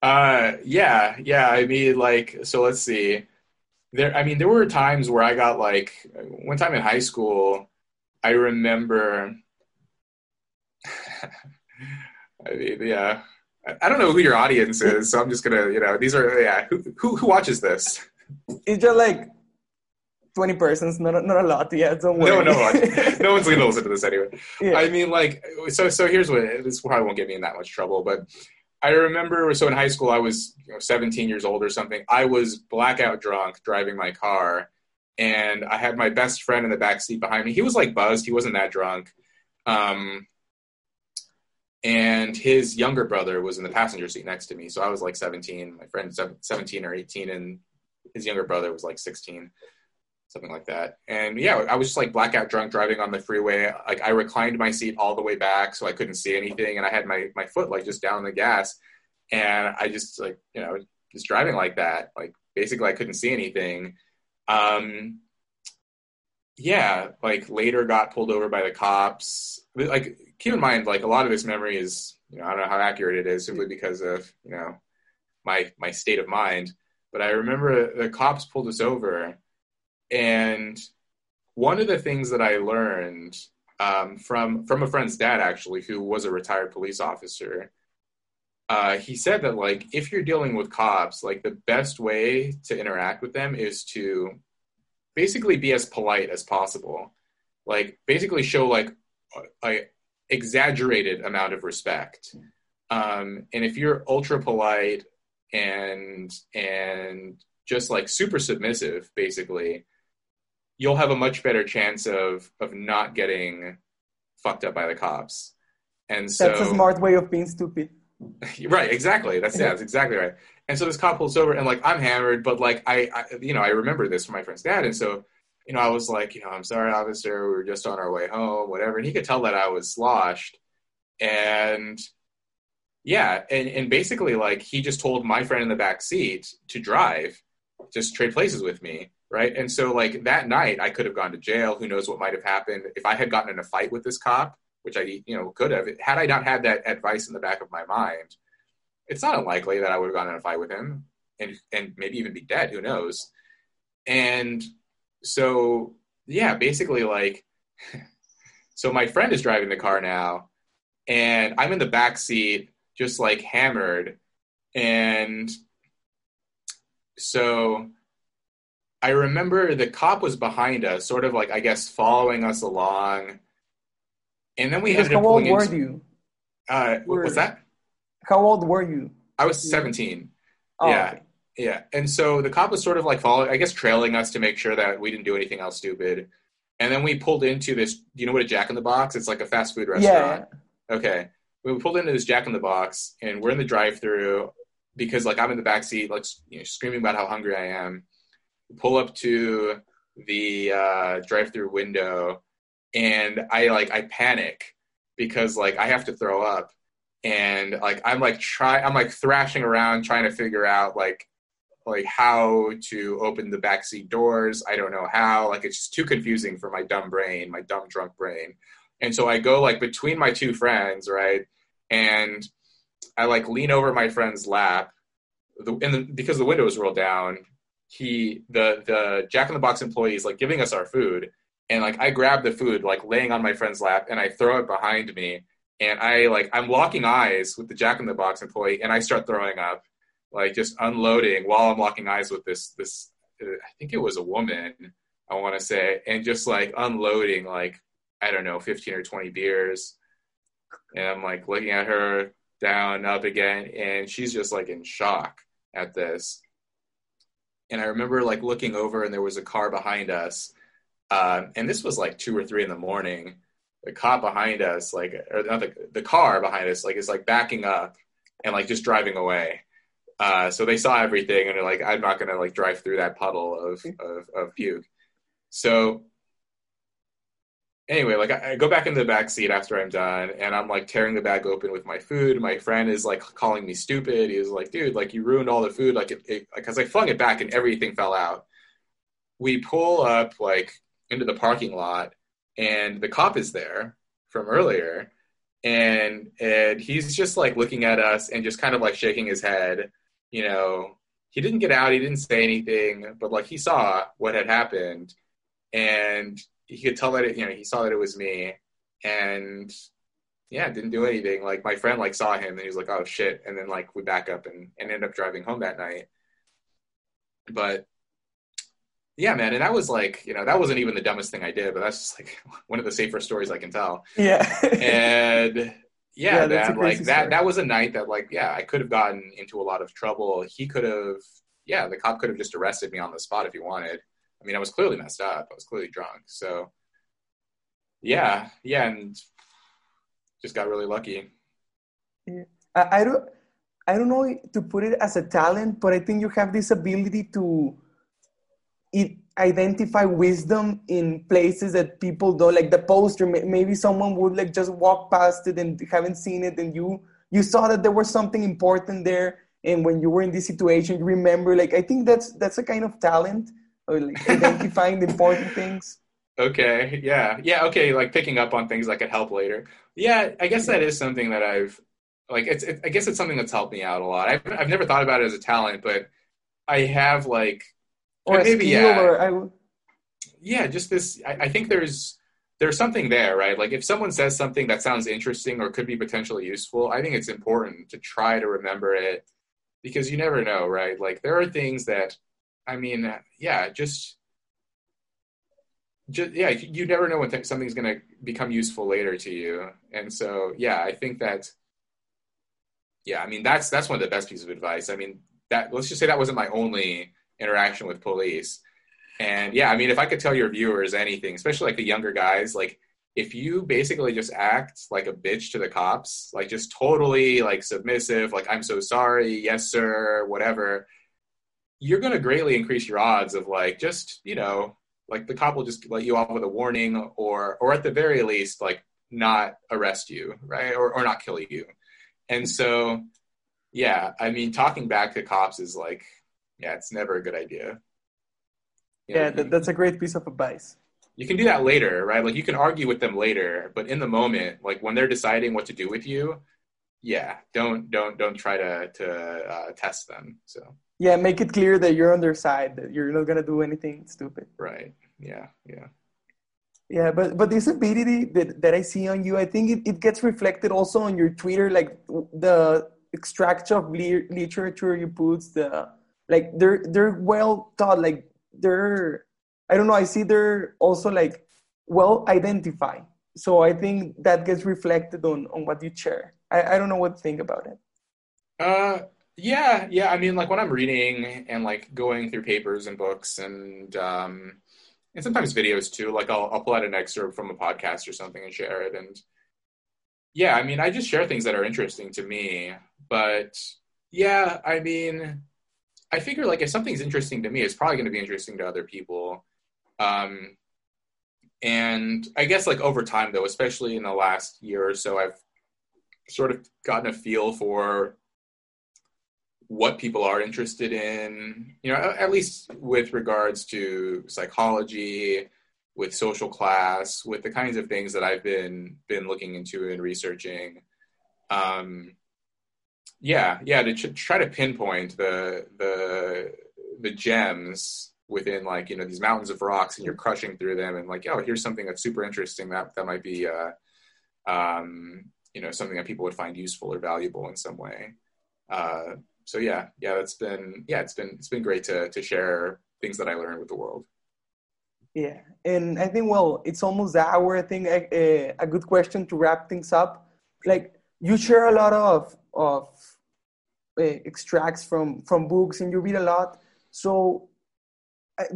Uh, yeah, yeah. I mean, like, so let's see. There, I mean, there were times where I got like one time in high school. I remember. I mean, yeah. I don't know who your audience is, so I'm just gonna, you know, these are yeah. Who who, who watches this? It's just like 20 persons, not not a lot. Yeah, don't worry. No, no, no one's gonna listen to this anyway. Yeah. I mean, like, so so here's what this probably won't get me in that much trouble, but I remember, so in high school, I was you know, 17 years old or something. I was blackout drunk driving my car, and I had my best friend in the back seat behind me. He was like buzzed. He wasn't that drunk. Um, and his younger brother was in the passenger seat next to me. So I was like 17, my friend 17 or 18, and his younger brother was like 16 something like that. And yeah, I was just like blackout drunk driving on the freeway. Like I reclined my seat all the way back so I couldn't see anything, and I had my my foot like just down the gas, and I just like you know just driving like that. Like basically, I couldn't see anything. Um, yeah, like later got pulled over by the cops. Like keep in mind, like a lot of this memory is you know, I don't know how accurate it is simply because of, you know, my my state of mind. But I remember the cops pulled us over, and one of the things that I learned um, from from a friend's dad actually, who was a retired police officer, uh, he said that like if you're dealing with cops, like the best way to interact with them is to basically be as polite as possible, like basically show like a, exaggerated amount of respect. Um, and if you're ultra polite and and just like super submissive, basically, you'll have a much better chance of of not getting fucked up by the cops. And so that's a smart way of being stupid. right, exactly. That's yeah, that's exactly right. And so this cop pulls over, and like I'm hammered, but like I, I, you know, I remember this from my friend's dad, and so you know, I was like, you know, I'm sorry, officer, we were just on our way home, whatever. And he could tell that I was sloshed, and yeah, and and basically like he just told my friend in the back seat to drive, just trade places with me, right? And so like that night, I could have gone to jail. Who knows what might have happened if I had gotten in a fight with this cop which I you know could have had I not had that advice in the back of my mind. It's not unlikely that I would have gone in a fight with him and and maybe even be dead. Who knows? And so yeah, basically like so my friend is driving the car now, and I'm in the back seat just like hammered, and so I remember the cop was behind us, sort of like I guess following us along and then we because ended up how old pulling were you? Uh, what was that? How old were you? I was 17. Oh, yeah. okay. Yeah. And so the cop was sort of like following, I guess, trailing us to make sure that we didn't do anything else stupid. And then we pulled into this, do you know what a Jack in the Box? It's like a fast food restaurant. Yeah. Okay. We pulled into this Jack in the Box and we're in the drive through because like I'm in the back seat, like you know, screaming about how hungry I am. Pull up to the uh, drive through window and I like I panic because like I have to throw up and like I'm like try I'm like thrashing around trying to figure out like like how to open the backseat doors. I don't know how. Like it's just too confusing for my dumb brain, my dumb drunk brain. And so I go like between my two friends, right? And I like lean over my friend's lap. The, and the, because the window is rolled down, he the the Jack in the Box employee is like giving us our food, and like I grab the food like laying on my friend's lap, and I throw it behind me, and I like I'm locking eyes with the Jack in the Box employee, and I start throwing up, like just unloading while I'm locking eyes with this this I think it was a woman I want to say, and just like unloading like I don't know 15 or 20 beers, and I'm like looking at her down up again, and she's just like in shock at this. And I remember like looking over, and there was a car behind us, uh, and this was like two or three in the morning the cop behind us, like, or not the, the car behind us, like, is like backing up and like just driving away. Uh, so they saw everything and they're like, I'm not gonna like drive through that puddle of of, of puke. So anyway, like I, I go back into the back seat after I'm done, and I'm like tearing the bag open with my food. My friend is like calling me stupid. He was like, "Dude, like you ruined all the food." Like, it, because I flung it back and everything fell out. We pull up like into the parking lot and the cop is there from earlier and and he's just like looking at us and just kind of like shaking his head you know he didn't get out he didn't say anything but like he saw what had happened and he could tell that it, you know he saw that it was me and yeah didn't do anything like my friend like saw him and he was like oh shit and then like we back up and, and end up driving home that night but yeah, man, and that was like, you know, that wasn't even the dumbest thing I did, but that's just like one of the safer stories I can tell. Yeah. and yeah, Yeah, man, like that story. that was a night that like, yeah, I could have gotten into a lot of trouble. He could have yeah, the cop could have just arrested me on the spot if he wanted. I mean, I was clearly messed up. I was clearly drunk. So yeah, yeah, and just got really lucky. I, I don't I don't know to put it as a talent, but I think you have this ability to it, identify wisdom in places that people don't like the poster maybe someone would like just walk past it and haven't seen it and you you saw that there was something important there and when you were in this situation you remember like i think that's that's a kind of talent or like identifying the important things Okay, yeah, yeah, okay, like picking up on things that could help later. Yeah, I guess that is something that I've like it's it, I guess it's something that's helped me out a lot. I've I've never thought about it as a talent, but I have like or maybe, yeah. or I w- yeah, just this. I, I think there's there's something there, right? Like if someone says something that sounds interesting or could be potentially useful, I think it's important to try to remember it because you never know, right? Like there are things that, I mean, uh, yeah, just. Just, yeah, you never know when th- something's going to become useful later to you, and so yeah, I think that yeah, I mean that's that's one of the best pieces of advice. I mean that let's just say that wasn't my only interaction with police. And yeah, I mean if I could tell your viewers anything, especially like the younger guys, like if you basically just act like a bitch to the cops, like just totally like submissive, like I'm so sorry, yes sir, whatever, you're going to greatly increase your odds of like just, you know, like the cop will just let you off with a warning or or at the very least like not arrest you, right? Or or not kill you. And so, yeah, I mean, talking back to cops is like, yeah, it's never a good idea. You yeah, that, that's a great piece of advice. You can do that later, right? Like you can argue with them later, but in the moment, like when they're deciding what to do with you, yeah, don't don't don't try to to uh, test them. So yeah, make it clear that you're on their side, that you're not gonna do anything stupid. Right. Yeah. Yeah. Yeah, but but this ability that, that I see on you, I think it, it gets reflected also on your Twitter, like the extract of li- literature you put, the like they're they're well taught, like they're I don't know, I see they're also like well identified. So I think that gets reflected on on what you share. I, I don't know what to think about it. Uh yeah, yeah. I mean like when I'm reading and like going through papers and books and um and sometimes videos too. Like I'll I'll pull out an excerpt from a podcast or something and share it. And yeah, I mean, I just share things that are interesting to me. But yeah, I mean, I figure like if something's interesting to me, it's probably going to be interesting to other people. Um, and I guess like over time though, especially in the last year or so, I've sort of gotten a feel for what people are interested in, you know, at least with regards to psychology, with social class, with the kinds of things that I've been been looking into and researching. Um, yeah, yeah, to ch- try to pinpoint the the the gems within like you know these mountains of rocks, and you're crushing through them, and like, oh, here's something that's super interesting that that might be, uh, um, you know, something that people would find useful or valuable in some way. Uh, so yeah, yeah, it's been yeah, it's been it's been great to to share things that I learned with the world. Yeah, and I think well, it's almost that hour. I think a, eh, a good question to wrap things up. Like you share a lot of of uh, extracts from from books, and you read a lot. So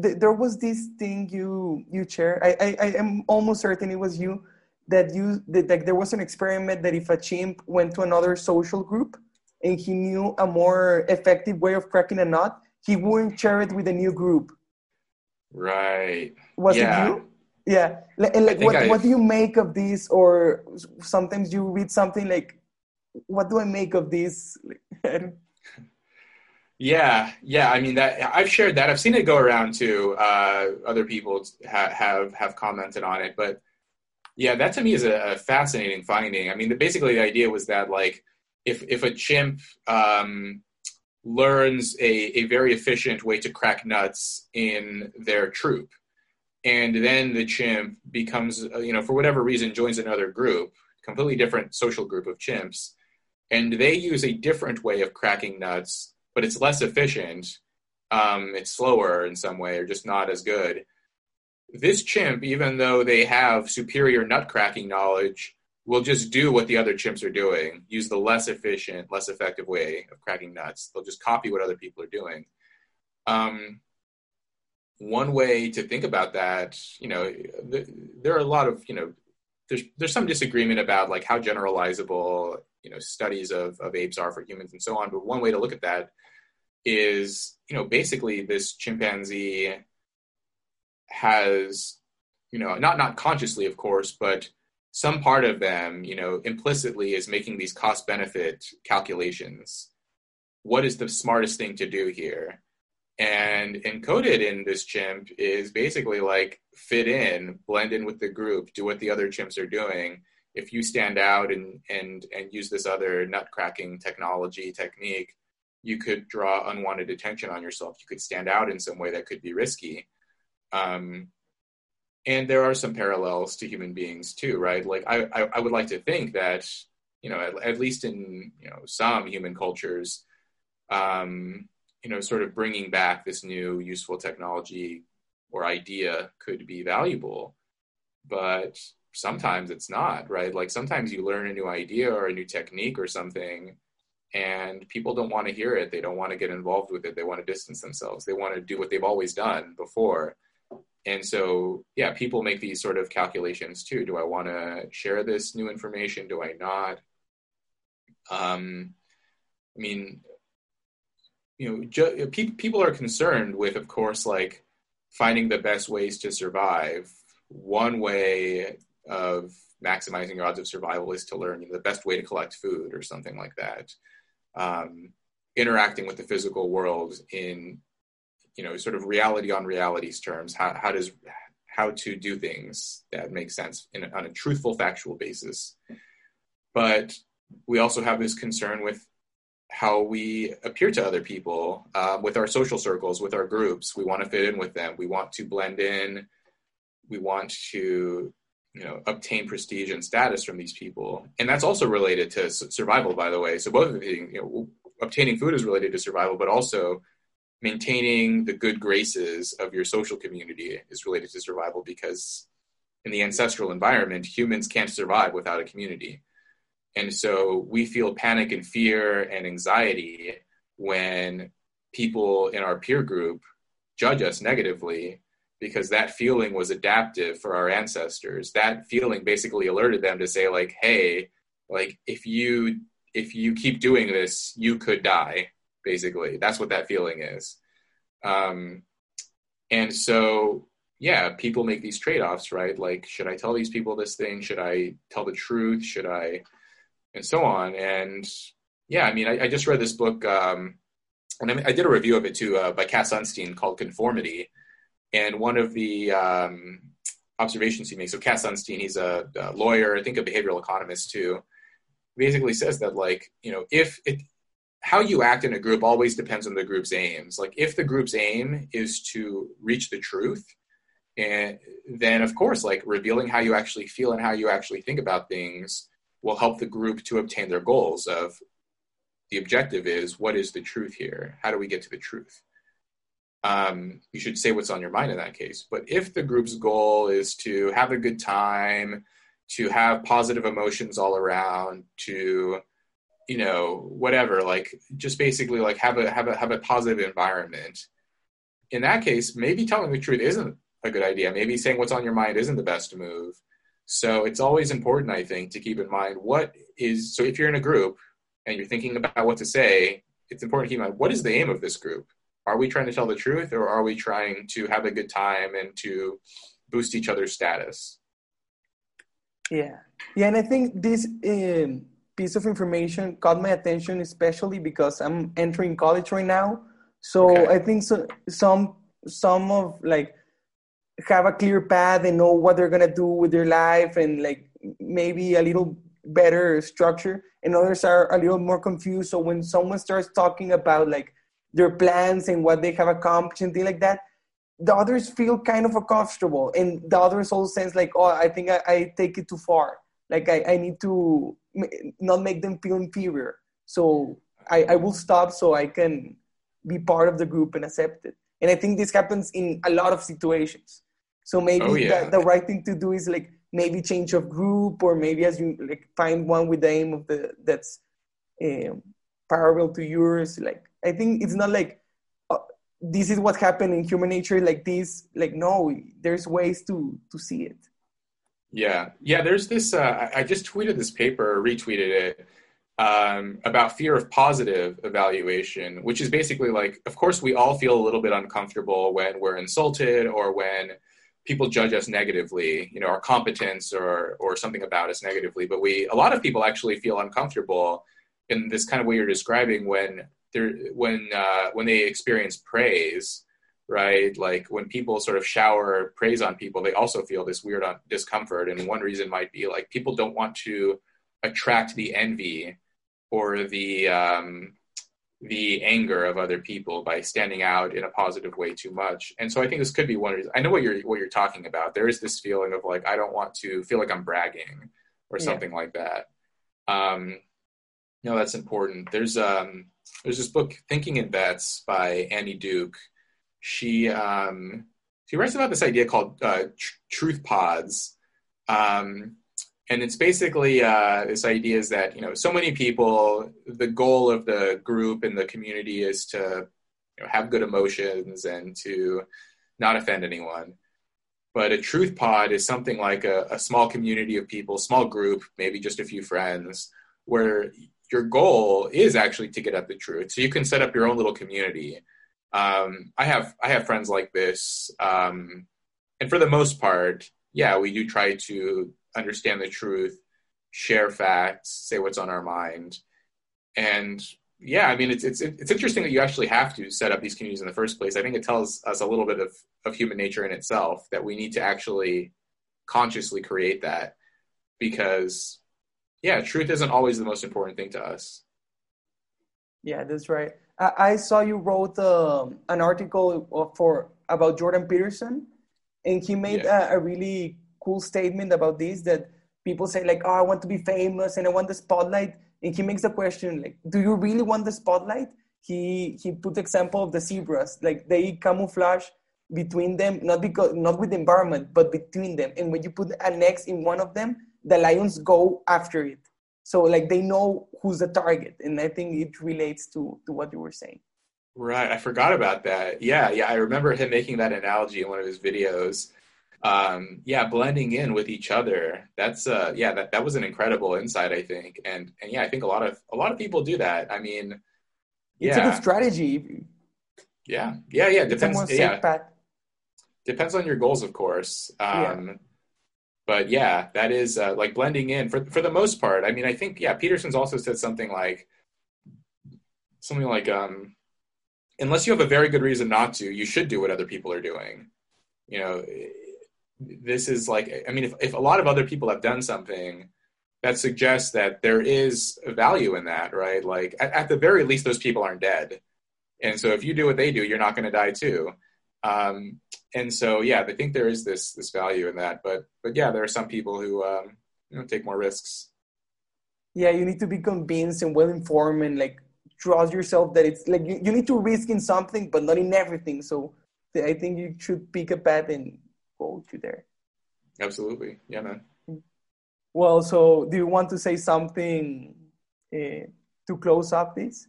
th- there was this thing you you share. I, I I am almost certain it was you that you that like there was an experiment that if a chimp went to another social group and he knew a more effective way of cracking a nut, he wouldn't share it with a new group. Right. Was yeah. it you? Yeah. And like, what, I... what do you make of this? Or sometimes you read something like, what do I make of this? yeah. Yeah. I mean, that I've shared that. I've seen it go around too. Uh, other people ha- have, have commented on it, but yeah, that to me is a, a fascinating finding. I mean, the, basically the idea was that like, if if a chimp um, learns a, a very efficient way to crack nuts in their troop, and then the chimp becomes uh, you know for whatever reason joins another group, completely different social group of chimps, and they use a different way of cracking nuts, but it's less efficient. Um, it's slower in some way, or just not as good. This chimp, even though they have superior nut cracking knowledge, will just do what the other chimps are doing, use the less efficient, less effective way of cracking nuts. They'll just copy what other people are doing. Um, one way to think about that, you know, th- there are a lot of, you know, there's there's some disagreement about like how generalizable, you know, studies of, of apes are for humans and so on. But one way to look at that is, you know, basically this chimpanzee has, you know, not not consciously, of course, but some part of them, you know, implicitly is making these cost benefit calculations. What is the smartest thing to do here? And encoded in this chimp is basically like fit in, blend in with the group, do what the other chimps are doing. if you stand out and and and use this other nut cracking technology technique, you could draw unwanted attention on yourself. You could stand out in some way that could be risky. Um, and there are some parallels to human beings too, right? Like I, I, I would like to think that you know at, at, least in you know some human cultures, um, you know, sort of bringing back this new useful technology or idea could be valuable, but sometimes it's not, right? Like sometimes you learn a new idea or a new technique or something and people don't want to hear it. They don't want to get involved with it. They want to distance themselves. They want to do what they've always done before. And so, yeah, people make these sort of calculations too. Do I want to share this new information? Do I not? Um, I mean, you know, ju- pe- people are concerned with, of course, like finding the best ways to survive. One way of maximizing your odds of survival is to learn you know, the best way to collect food or something like that. Um, interacting with the physical world in you know sort of reality on realities terms how, how does how to do things that make sense in, on a truthful factual basis. But we also have this concern with how we appear to other people uh, with our social circles with our groups. We want to fit in with them. We want to blend in. We want to you know obtain prestige and status from these people. And that's also related to survival by the way. So both of these you know obtaining food is related to survival but also maintaining the good graces of your social community is related to survival because in the ancestral environment humans can't survive without a community. And so we feel panic and fear and anxiety when people in our peer group judge us negatively because that feeling was adaptive for our ancestors. That feeling basically alerted them to say like hey like if you if you keep doing this you could die basically. That's what that feeling is. Um and so yeah people make these trade-offs right? Like should i tell these people this thing? Should i tell the truth? Should i and so on. And yeah i mean i, I just read this book um and I, I did a review of it too uh, by cass sunstein called conformity. And one of the um, observations he makes, so Cass Sunstein, he's a, a, lawyer, I think a behavioral economist too, basically says that like, you know, if it, how you act in a group always depends on the group's aims. Like if the group's aim is to reach the truth, and then of course, like revealing how you actually feel and how you actually think about things will help the group to obtain their goals of the objective is what is the truth here? How do we get to the truth? um, you should say what's on your mind in that case. But if the group's goal is to have a good time, to have positive emotions all around, to you know whatever, like just basically like have a have a have a positive environment. In that case, maybe telling the truth isn't a good idea. Maybe saying what's on your mind isn't the best move. So it's always important, I think, to keep in mind what is. So if you're in a group and you're thinking about what to say, it's important to keep in mind what is the aim of this group are we trying to tell the truth or are we trying to have a good time and to boost each other's status yeah yeah and i think this um, piece of information caught my attention especially because i'm entering college right now so okay. i think so, some some of like have a clear path and know what they're gonna do with their life and like maybe a little better structure and others are a little more confused so when someone starts talking about like their plans and what they have accomplished and things like that, the others feel kind of uncomfortable. And the others also sense like, oh, I think I, I take it too far. Like I, I need to not make them feel inferior. So I, I will stop so I can be part of the group and accept it. And I think this happens in a lot of situations. So maybe oh, yeah. the, the right thing to do is like maybe change of group or maybe as you like find one with the aim of the that's um, parallel to yours like I think it's not like uh, this is what happened in human nature like this. Like no, there's ways to to see it. Yeah, yeah. There's this. Uh, I just tweeted this paper, retweeted it um, about fear of positive evaluation, which is basically like, of course, we all feel a little bit uncomfortable when we're insulted or when people judge us negatively, you know, our competence or or something about us negatively. But we, a lot of people actually feel uncomfortable in this kind of way you're describing when they're when uh, when they experience praise right? Like when people sort of shower praise on people, they also feel this weird discomfort. And one reason might be like people don't want to attract the envy or the um, the anger of other people by standing out in a positive way too much. And so I think this could be one reason. I know what you're what you're talking about. There is this feeling of like I don't want to feel like I'm bragging or something yeah. like that. Um, no, that's important. There's um there's this book Thinking in Bets by Annie Duke. She um she writes about this idea called uh, tr- truth pods. Um, and it's basically uh, this idea is that you know so many people the goal of the group and the community is to you know, have good emotions and to not offend anyone. But a truth pod is something like a, a small community of people small group maybe just a few friends where your goal is actually to get at the truth. So you can set up your own little community um, i have i have friends like this um, and for the most part yeah we do try to understand the truth, share facts, say what's on our mind. And yeah, I mean, it's, it's, it's interesting that you actually have to set up these communities in the first place. I think it tells us a little bit of, of human nature in itself that we need to actually consciously create that because yeah, truth isn't always the most important thing to us. Yeah, that's right. I, saw you wrote um, an article for about Jordan Peterson, and he made yeah. a, a, really cool statement about this that people say like, oh, I want to be famous and I want the spotlight. And he makes the question like, do you really want the spotlight? He he put the example of the zebras, like they camouflage between them, not because not with the environment, but between them. And when you put an X in one of them, the lions go after it. So like they know who's the target. And I think it relates to to what you were saying. Right. I forgot about that. Yeah, yeah. I remember him making that analogy in one of his videos um, yeah, blending in with each other. That's uh, yeah, that, that was an incredible insight, I think, and and yeah, I think a lot of a lot of people do that. I mean, yeah. it's a good strategy. Yeah, yeah, yeah. Depends. Yeah, depends on your goals, of course. Um, yeah. But yeah, that is uh, like blending in for for the most part. I mean, I think yeah, Peterson's also said something like something like um, unless you have a very good reason not to, you should do what other people are doing. You know, this is like i mean if, if a lot of other people have done something that suggests that there is value in that right like at, at the very least those people aren't dead and so if you do what they do you're not going to die too um, and so yeah i think there is this this value in that but but yeah there are some people who um, you know take more risks yeah you need to be convinced and well informed and like trust yourself that it's like you, you need to risk in something but not in everything so i think you should pick a path and go to there. Absolutely. Yeah, man. Well, so do you want to say something uh, to close up this?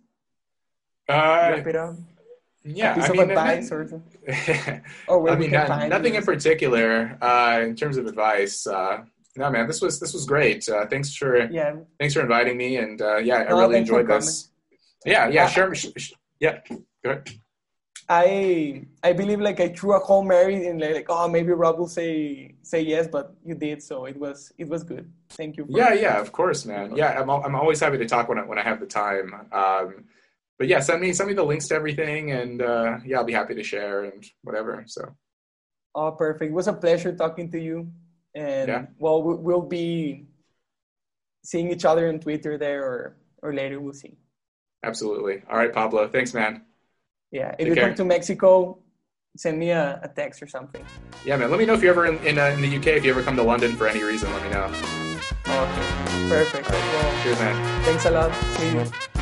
Uh, Wrap it up? Yeah, a piece I mean, advice or or I mean, not, nothing in particular uh, in terms of advice. Uh, no, man, this was this was great. Uh, thanks for yeah, thanks for inviting me, and uh, yeah, I really enjoyed this. Yeah, yeah, sure, yeah. Go ahead. I I believe like I threw a Hail Mary and like oh maybe Rob will say say yes, but you did, so it was it was good. Thank you. yeah, yeah, of course, man. Yeah, I'm I'm always happy to talk when I when I have the time. Um, but yeah, send me send me the links to everything, and uh, yeah, I'll be happy to share and whatever. So. Oh, perfect! It was a pleasure talking to you, and yeah. well, we'll be seeing each other on Twitter there, or or later we'll see. Absolutely. All right, Pablo. Thanks, man. Yeah, if Take you care. come to Mexico, send me a, a, text or something. Yeah, man. Let me know if you're ever in in, uh, in, the UK. If you ever come to London for any reason, let me know. Okay, perfect. Right. Well, Cheers, man. Thanks a lot. See you.